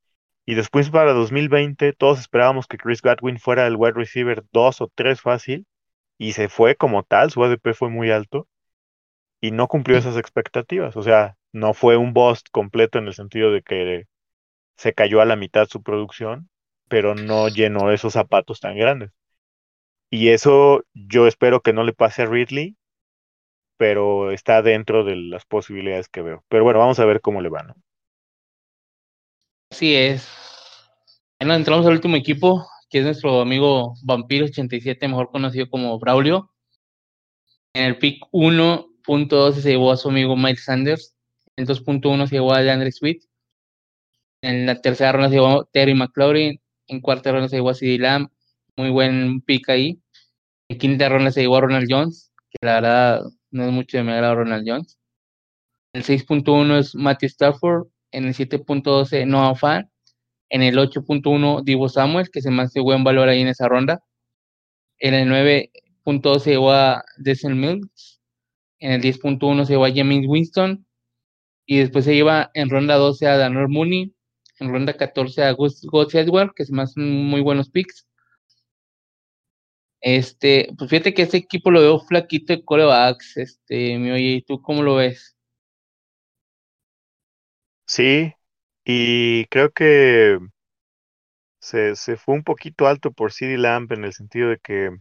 Y después para 2020 todos esperábamos que Chris Godwin fuera el wide receiver 2 o 3 fácil y se fue como tal, su ADP fue muy alto y no cumplió esas expectativas. O sea, no fue un bust completo en el sentido de que se cayó a la mitad su producción, pero no llenó esos zapatos tan grandes. Y eso yo espero que no le pase a Ridley, pero está dentro de las posibilidades que veo. Pero bueno, vamos a ver cómo le va, ¿no? Así es. Bueno, entramos al último equipo, que es nuestro amigo Vampiro87, mejor conocido como Braulio. En el pick 1.12 se llevó a su amigo Mike Sanders. En el 2.1 se llevó a DeAndre Swift. En la tercera ronda se llevó a Terry McLaurin. En cuarta ronda se llevó a CD Lamb. Muy buen pick ahí. En quinta ronda se llevó a Ronald Jones, que la verdad no es mucho de mi agrado Ronald Jones. En el 6.1 es Matthew Stafford. En el 7.12 Noah Fan. En el 8.1 Divo Samuel, que se me hace buen valor ahí en esa ronda. En el 9.2 se llevó a Desmond Mills. En el 10.1 se llevó a James Winston. Y después se lleva en ronda 12 a Daniel Mooney. En ronda 14 a Gus, Edward, que se me hacen muy buenos picks. Este, pues fíjate que este equipo lo veo flaquito de corebacks. Este, mi oye, ¿y tú cómo lo ves? Sí, y creo que se, se fue un poquito alto por CD Lamb en el sentido de que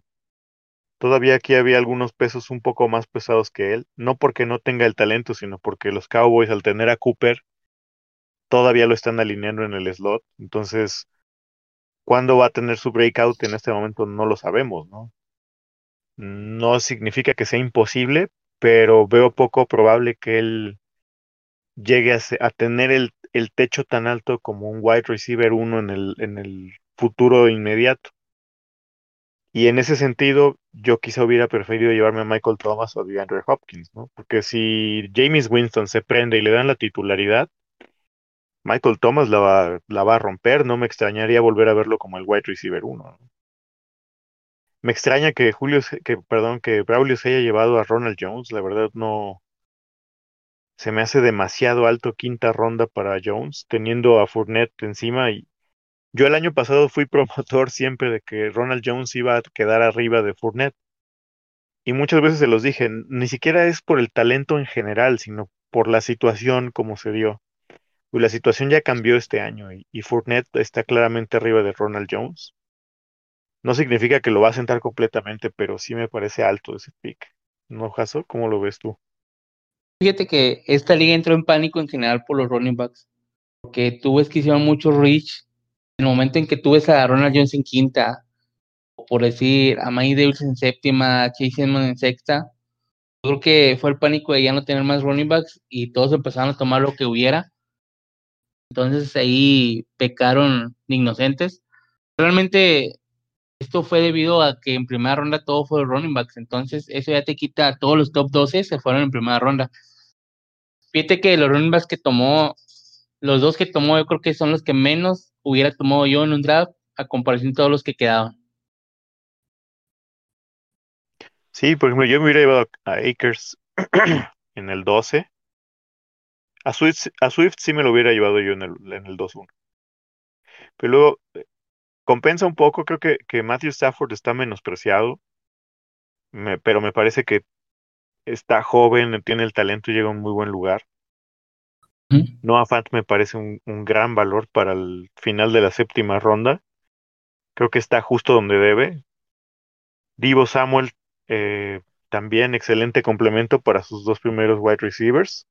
todavía aquí había algunos pesos un poco más pesados que él, no porque no tenga el talento, sino porque los Cowboys al tener a Cooper todavía lo están alineando en el slot, entonces cuándo va a tener su breakout en este momento no lo sabemos, ¿no? No significa que sea imposible, pero veo poco probable que él llegue a, a tener el, el techo tan alto como un wide receiver uno en el, en el futuro inmediato. Y en ese sentido, yo quizá hubiera preferido llevarme a Michael Thomas o a DeAndre Hopkins, ¿no? Porque si James Winston se prende y le dan la titularidad, Michael Thomas la va, la va a romper, no me extrañaría volver a verlo como el wide receiver uno. ¿no? Me extraña que Julio, que, perdón, que Braulio se haya llevado a Ronald Jones, la verdad no, se me hace demasiado alto quinta ronda para Jones, teniendo a Fournette encima y yo el año pasado fui [LAUGHS] promotor siempre de que Ronald Jones iba a quedar arriba de Fournette. Y muchas veces se los dije, ni siquiera es por el talento en general, sino por la situación como se dio. Y la situación ya cambió este año y, y Fournette está claramente arriba de Ronald Jones. No significa que lo va a sentar completamente, pero sí me parece alto ese pick. ¿No, Jaso? ¿Cómo lo ves tú? Fíjate que esta liga entró en pánico en general por los running backs, porque tú ves que hicieron mucho reach el momento en que tú ves a Ronald Jones en quinta, por decir a Mike Davis en séptima, Chase en sexta. Yo creo que fue el pánico de ya no tener más running backs y todos empezaron a tomar lo que hubiera. Entonces ahí pecaron inocentes. Realmente esto fue debido a que en primera ronda todo fue running backs. Entonces eso ya te quita a todos los top 12 se fueron en primera ronda. Fíjate que los running backs que tomó, los dos que tomó, yo creo que son los que menos hubiera tomado yo en un draft a comparación de todos los que quedaban. Sí, por ejemplo, yo me hubiera llevado a Akers [CLEARS THROAT] en el 12. A Swift, a Swift sí me lo hubiera llevado yo en el, en el 2-1. Pero luego eh, compensa un poco, creo que, que Matthew Stafford está menospreciado, me- pero me parece que está joven, tiene el talento y llega a un muy buen lugar. Noah Fant me parece un, gran valor para el final de la séptima ronda. Creo que está justo donde debe. Divo Samuel, eh, también excelente complemento para sus dos primeros wide receivers.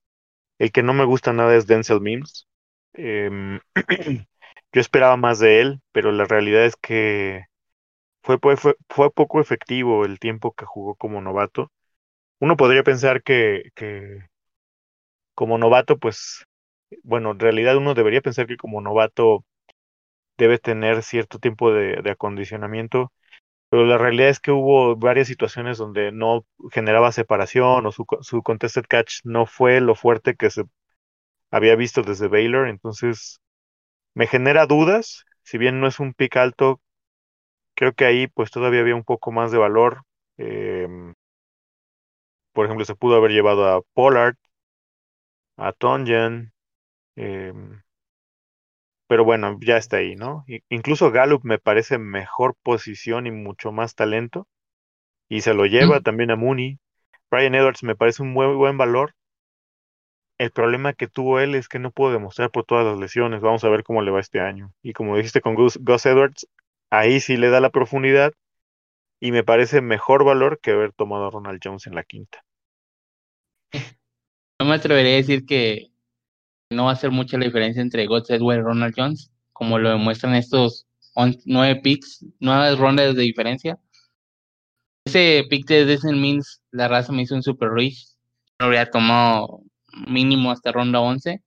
El que no me gusta nada es Denzel Mims. Em, [CLEARS THROAT] yo esperaba más de él, pero la realidad es que fue, fue, fue poco efectivo el tiempo que jugó como novato. Uno podría pensar que, que como novato, pues, bueno, en realidad uno debería pensar que como novato debe tener cierto tiempo de, acondicionamiento, pero la realidad es que hubo varias situaciones donde no generaba separación o su, su contested catch no fue lo fuerte que se había visto desde Baylor, entonces me genera dudas, si bien no es un pick alto, creo que ahí pues todavía había un poco más de valor. Em, por ejemplo, se pudo haber llevado a Pollard, a Tonyan, em, pero bueno, ya está ahí, ¿no? Incluso Gallup me parece mejor posición y mucho más talento, y se lo lleva Ujú. también a Mooney. Brian Edwards me parece un muy buen valor, el problema que tuvo él es que no pudo demostrar por todas las lesiones. Vamos a ver cómo le va este año. Y como dijiste con Gus, Gus Edwards, ahí sí le da la profundidad y me parece mejor valor que haber tomado a Ronald Jones en la quinta. No me atrevería a decir que no va a ser mucha la diferencia entre Gus Edwards y Ronald Jones, como lo demuestran estos nueve picks, nueve rondas de diferencia. Ese pick de Desmond Means, la raza me hizo un super rich. Lo habría tomado mínimo hasta ronda 11.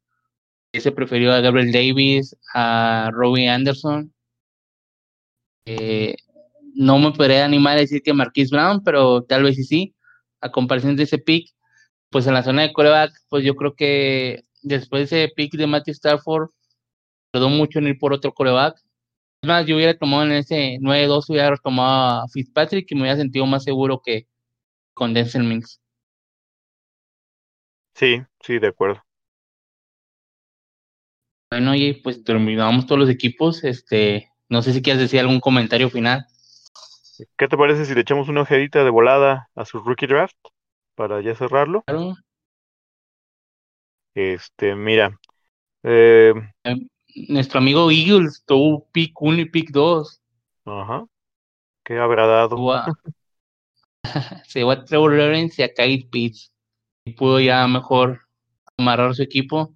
Ese prefirió a Gabriel Davis, a Robbie Anderson. Eh, no me podría animar a decir que Marquise Brown, pero tal vez sí sí. A comparación de ese pick, pues en la zona de coreback, pues yo creo que después de ese pick de Matthew Stafford, tardó mucho en ir por otro coreback. Es más, yo hubiera tomado en ese 9-2, hubiera tomado a Fitzpatrick y me hubiera sentido más seguro que con Denzel Minks. Sí, sí, de acuerdo. Bueno, oye, pues terminamos todos los equipos. Este, no sé si quieres decir algún comentario final. ¿Qué te parece si le echamos una ojedita de volada a su rookie draft para ya cerrarlo? Claro. Este, mira, eh, Nuestro amigo Eagles tuvo pick 1 y pick 2. ajá, qué habrá dado. [LAUGHS] A- Se llevó a Trevor Lawrence y a Kyle Pitts. Y pudo ya mejor amarrar su equipo.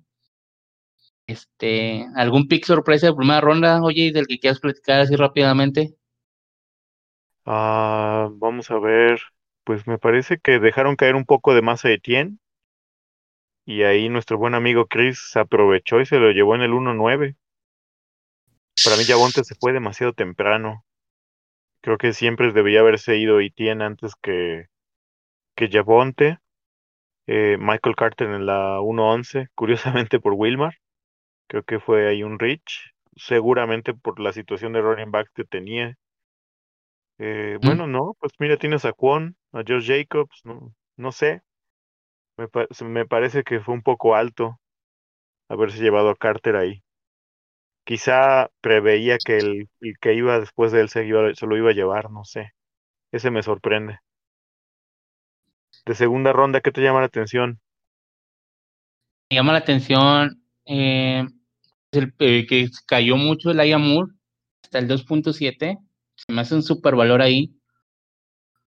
Este, ¿algún pick sorpresa de primera ronda, oye, del que quieras platicar así rápidamente? Ah, vamos a ver, pues me parece que dejaron caer un poco de masa de Etienne y ahí nuestro buen amigo Chris se aprovechó y se lo llevó en el 1-9. Para mí Javonte se fue demasiado temprano. Creo que siempre debería haberse ido Etienne antes que, que Javonte. Eh, Michael Carter en la 1-11, curiosamente por Wilmar. Creo que fue ahí un reach, seguramente por la situación de running back que tenía. Eh, bueno, no, pues mira, tienes a Kwon, a Josh Jacobs, no, no sé. Me, parece que fue un poco alto haberse llevado a Carter ahí. Quizá preveía que el, el que iba después de él se, iba- se lo iba a llevar, no sé. Ese me sorprende. De segunda ronda, ¿qué te llama la atención? Me llama la atención eh, el, el que cayó mucho el Aya Moore hasta el 2.7. Se me hace un super valor ahí.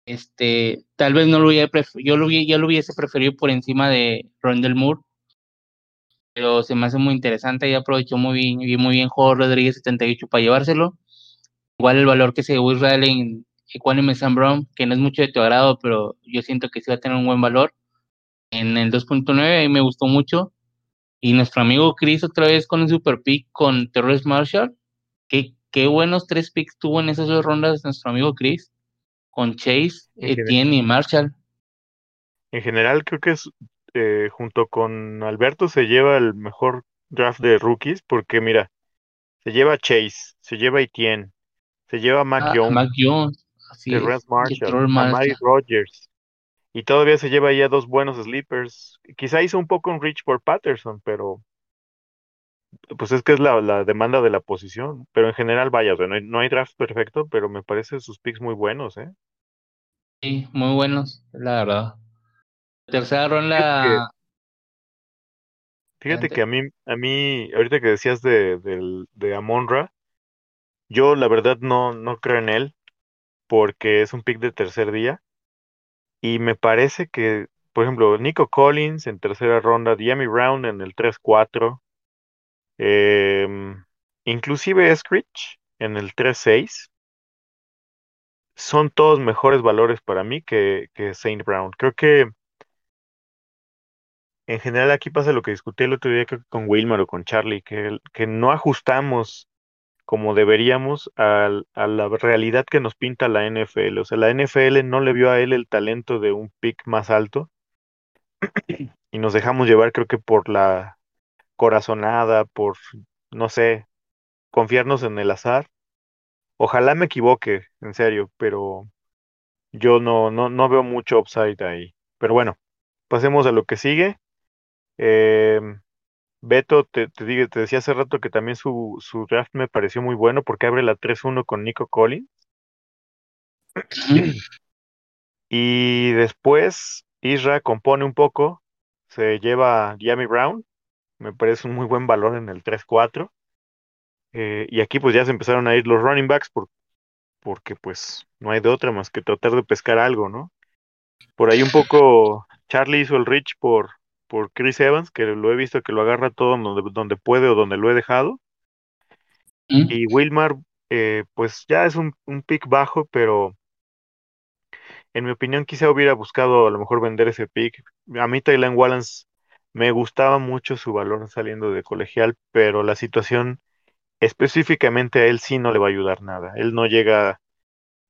Este, tal vez no lo hubiera yo lo ya lo hubiese preferido por encima de Rondell Moore, pero se me hace muy interesante y aprovechó muy bien, y muy bien Jorge Rodríguez 78 para llevárselo. Igual el valor que se llevó Israel en Equanimous Sam Brown, que no es mucho de tu agrado, pero yo siento que sí va a tener un buen valor. En el 2.9 ahí me gustó mucho. Y nuestro amigo Chris otra vez con un super pick con Terrence Marshall. Qué, buenos tres picks tuvo en esas dos rondas nuestro amigo Chris. Con Chase. Etienne y Marshall. En general, creo que es, eh, junto con Alberto se lleva el mejor draft de rookies, porque mira, se lleva Chase, se lleva Etienne, se lleva Mac Ah, Jones, Mac Jones. Así es. Marshall, Marshall. Rogers, y todavía se lleva ahí a dos buenos sleepers. Quizá hizo un poco un reach por Patterson, pero pues es que es la, la demanda de la posición. Pero en general, vaya, o sea, no hay, no hay draft perfecto, pero me parece sus picks muy buenos, ¿eh? Sí, muy buenos, la verdad. Tercera ronda. fíjate que a mí, a mí, ahorita que decías de, del- de Amonra, yo la verdad no, no creo en él, porque es un pick de tercer día. Y me parece que, por ejemplo, Nico Collins en tercera ronda, Diami Brown en el 3-4, em, inclusive Eskridge en el 3-6, son todos mejores valores para mí que, que Saint Brown. Creo que en general aquí pasa lo que discutí el otro día creo que con Wilmar o con Charlie, que, que no ajustamos como deberíamos al- a la realidad que nos pinta la NFL. O sea, la NFL no le vio a él el talento de un pick más alto [COUGHS] y nos dejamos llevar creo que por la corazonada, por, no sé, confiarnos en el azar. Ojalá me equivoque, en serio, pero yo no, no, no veo mucho upside ahí. Pero bueno, pasemos a lo que sigue. Em, Beto, te, te, digo- te decía hace rato que también su, su draft me pareció muy bueno porque abre la 3-1 con Nico Collins. [CLEARS THROAT] Y después Isra compone un poco, se lleva a Jamie Brown. Me parece un muy buen valor en el 3-4. Eh, y aquí pues ya se empezaron a ir los running backs por, porque pues no hay de otra más que tratar de pescar algo, ¿no? Por ahí un poco Charlie hizo el reach por, por Chris Evans, que lo he visto que lo agarra todo donde, donde puede o donde lo he dejado. ¿Mm? Y Wilmar, eh, pues ya es un, un pick bajo, pero en mi opinión quizá hubiera buscado a lo mejor vender ese pick. A mí Tylen Wallace me gustaba mucho su valor saliendo de colegial, pero la situación específicamente a él sí no le va a ayudar nada. Él no llega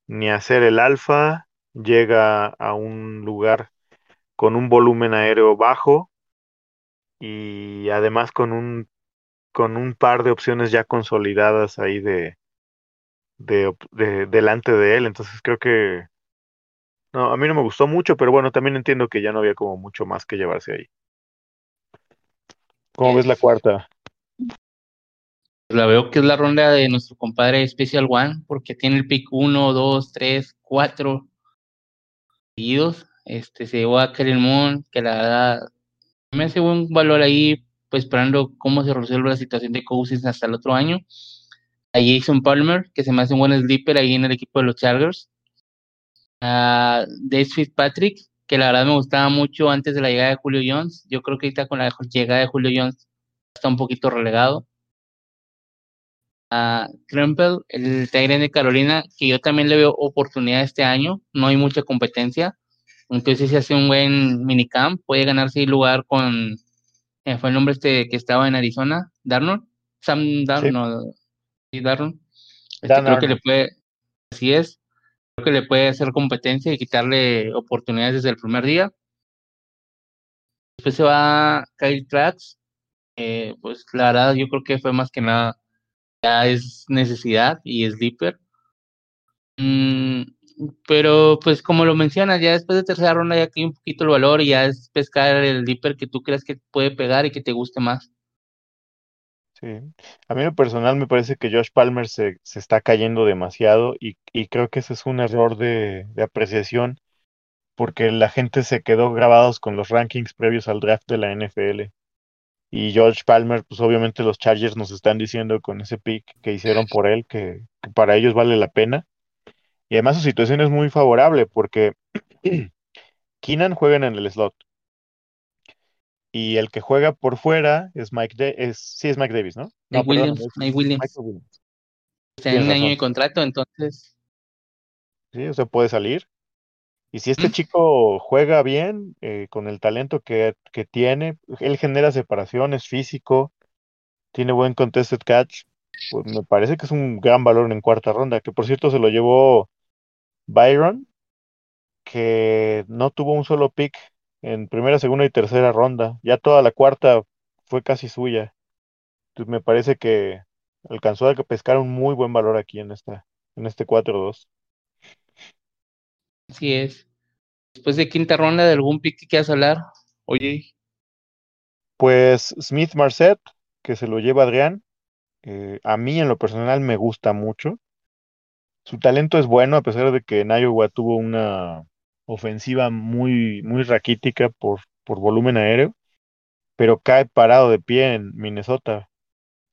ni a ser el alfa, llega a un lugar con un volumen aéreo bajo y además con un con un par de opciones ya consolidadas ahí de, de, de- delante de él. Entonces creo que no, a mí no me gustó mucho, pero bueno, también entiendo que ya no había como mucho más que llevarse ahí. ¿Cómo ves la cuarta? La veo que es la ronda de nuestro compadre Special One, porque tiene el pick 1, 2, 3, 4 seguidos. Este, se llevó a Kellen Moon, que la verdad me hace buen valor ahí, pues esperando cómo se resuelve la situación de Cousins hasta el otro año. A Jason Palmer, que se me hace un buen sleeper ahí en el equipo de los Chargers. A Dave Fitzpatrick, que la verdad me gustaba mucho antes de la llegada de Julio Jones. Yo creo que ahorita con la llegada de Julio Jones está un poquito relegado. A Krempel, el Tigre de Carolina, que yo también le veo oportunidad este año. No hay mucha competencia. Entonces, si hace un buen minicamp, puede ganarse el lugar con. eh, fue el nombre este que estaba en Arizona, Darnold. Sam Darnold. Sí, Darnold. Este, creo que le puede. Así es. Creo que le puede hacer competencia y quitarle oportunidades desde el primer día. Después se va Kyle Trax. Pues la verdad, yo creo que fue más que nada. Ya es necesidad y es deeper. Mm, pero pues como lo mencionas, ya después de tercera ronda ya hay un poquito el valor y ya es pescar el dipper que tú creas que puede pegar y que te guste más. Sí. A mí en lo personal me parece que Josh Palmer se, se está cayendo demasiado y, y creo que ese es un error de, de apreciación porque la gente se quedó grabados con los rankings previos al draft de la NFL. Y George Palmer, pues obviamente los Chargers nos están diciendo con ese pick que hicieron por él que, que para ellos vale la pena. Y además su situación es muy favorable porque [CLEARS THROAT] Keenan juega en el slot. Y el que juega por fuera es Mike es, sí es Mike Davis, ¿no? No, Mike perdón, Williams, es Mike Williams, Michael Williams. está en un año de contrato, entonces Sí, o sea, puede salir. Y si este ¿Mm? chico juega bien, eh, con el talento que, que tiene, él genera separación, es físico, tiene buen contested catch, pues me parece que es un gran valor en cuarta ronda, que por cierto se lo llevó Byron, que no tuvo un solo pick en primera, segunda y tercera ronda. Ya toda la cuarta fue casi suya. Entonces me parece que alcanzó a pescar un muy buen valor aquí en esta, en este 4-2. así es. Después de quinta ronda de algún pick que quieras hablar, oye, Pues Smith Marset, que se lo lleva Adrián, eh, a mí en lo personal me gusta mucho. Su talento es bueno, a pesar de que en Iowa tuvo una ofensiva muy, muy raquítica por, por volumen aéreo, pero cae parado de pie en Minnesota.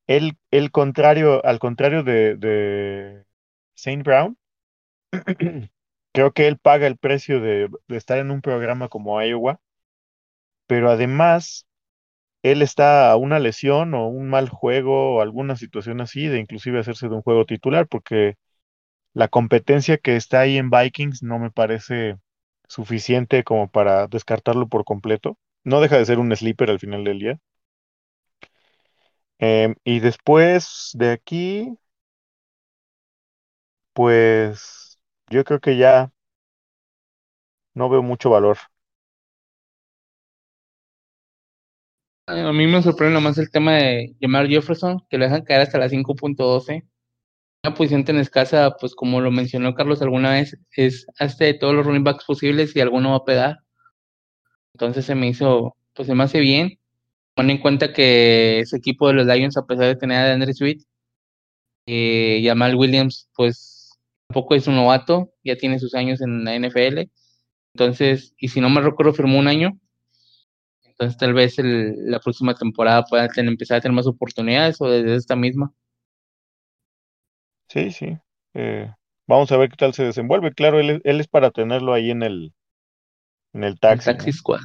El, contrario, al contrario de, de Saint Brown, [CLEARS THROAT] creo que él paga el precio de, de estar en un programa como Iowa, pero además él está a una lesión o un mal juego o alguna situación así de inclusive hacerse de un juego titular, porque la competencia que está ahí en Vikings no me parece suficiente como para descartarlo por completo. No deja de ser un sleeper al final del día. Em, y después de aquí, pues yo creo que ya no veo mucho valor. a mí me sorprende nomás el tema de Jamar Jefferson, que lo dejan caer hasta la 5.12. Una posición tan escasa, pues como lo mencionó Carlos alguna vez, es hasta de todos los running backs posibles y alguno va a pegar. Entonces se me hizo, pues se me hace bien. Tomando en cuenta que ese equipo de los Lions, a pesar de tener a Andre Sweet, eh, Jamal Williams, pues tampoco es un novato, ya tiene sus años en la NFL. Entonces, y si no me recuerdo, firmó un año. Entonces tal vez la próxima temporada pueda empezar a tener más oportunidades o desde esta misma. Sí, sí. Eh, vamos a ver qué tal se desenvuelve. Claro, él, es para tenerlo ahí en el, en el taxi. El taxi squad.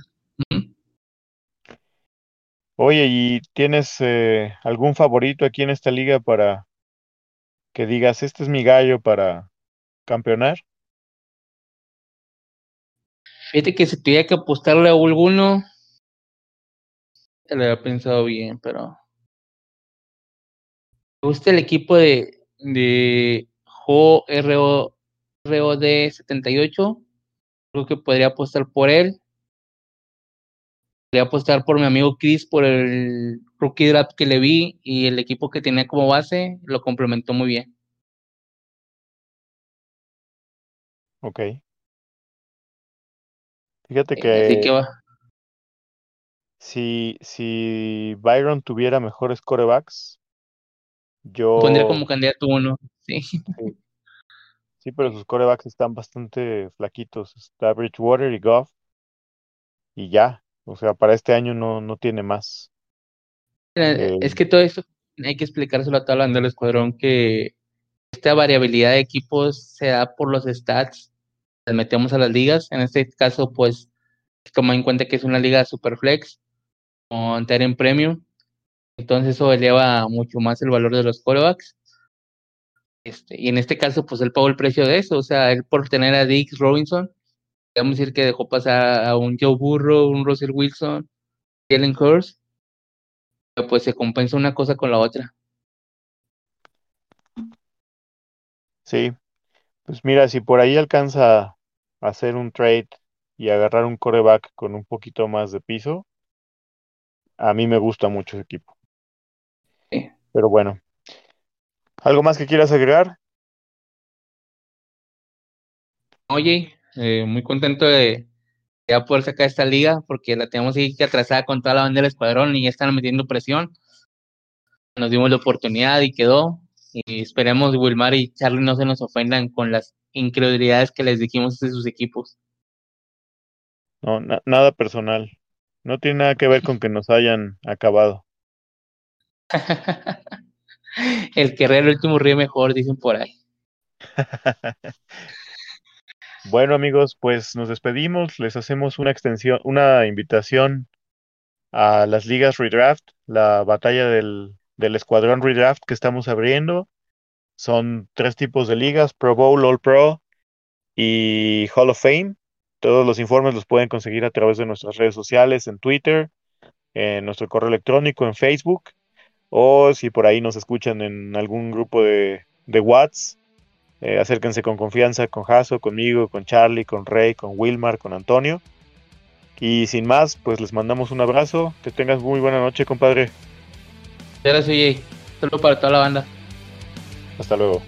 Oye, ¿y tienes eh, algún favorito aquí en esta liga para que digas, este es mi gallo para campeonar? Fíjate que si tuviera que apostarle a alguno, lo había pensado bien, pero. Me gusta el equipo de, de Jo RO, ROD 78. Creo que podría apostar por él. Podría apostar por mi amigo Chris por el rookie draft que le vi y el equipo que tenía como base lo complementó muy bien. Ok. Fíjate eh, que, Si, si Byron tuviera mejores corebacks, yo... Pondría como candidato uno, sí. sí. pero sus corebacks están bastante flaquitos. Está Bridgewater y Goff. Y ya. O sea, para este año no, no tiene más. Eh, es que todo esto hay que explicárselo a toda la banda del escuadrón que esta variabilidad de equipos se da por los stats las metemos a las ligas. En este caso, pues, toma en cuenta que es una liga super flex con en Premium. Entonces eso eleva mucho más el valor de los callbacks. Este, y en este caso, pues él pagó el precio de eso. O sea, él por tener a Dix Robinson, podemos decir que dejó pasar a un Joe Burrow, un Russell Wilson, Jalen Hurst. Pues se compensa una cosa con la otra. Sí, pues mira, si por ahí alcanza hacer un trade y agarrar un coreback con un poquito más de piso, a mí me gusta mucho ese equipo. Pero bueno, ¿algo más que quieras agregar? Oye, eh, muy contento de ya poder sacar esta liga porque la tenemos ahí que atrasada con toda la banda del escuadrón y ya están metiendo presión. Nos dimos la oportunidad y quedó. Y esperemos Wilmar y Charlie no se nos ofendan con las incredulidades que les dijimos de sus equipos. No, nada personal. No tiene nada que ver con que nos hayan acabado. [LAUGHS] el que ríe el último ríe mejor, dicen por ahí. [LAUGHS] bueno, amigos, pues nos despedimos. Les hacemos una extensión, una invitación a las ligas redraft, la batalla del, del escuadrón redraft que estamos abriendo. Son tres tipos de ligas, Pro Bowl, All Pro y Hall of Fame. Todos los informes los pueden conseguir a través de nuestras redes sociales, en Twitter, en nuestro correo electrónico, en Facebook, o si por ahí nos escuchan en algún grupo de, de Whats, eh, acérquense con confianza con Jaso, conmigo, con Charlie, con Rey, con Wilmar, con Antonio. Y sin más, pues les mandamos un abrazo. Que tengas muy buena noche, compadre. Gracias, Jay. Saludos para toda la banda. Hasta luego.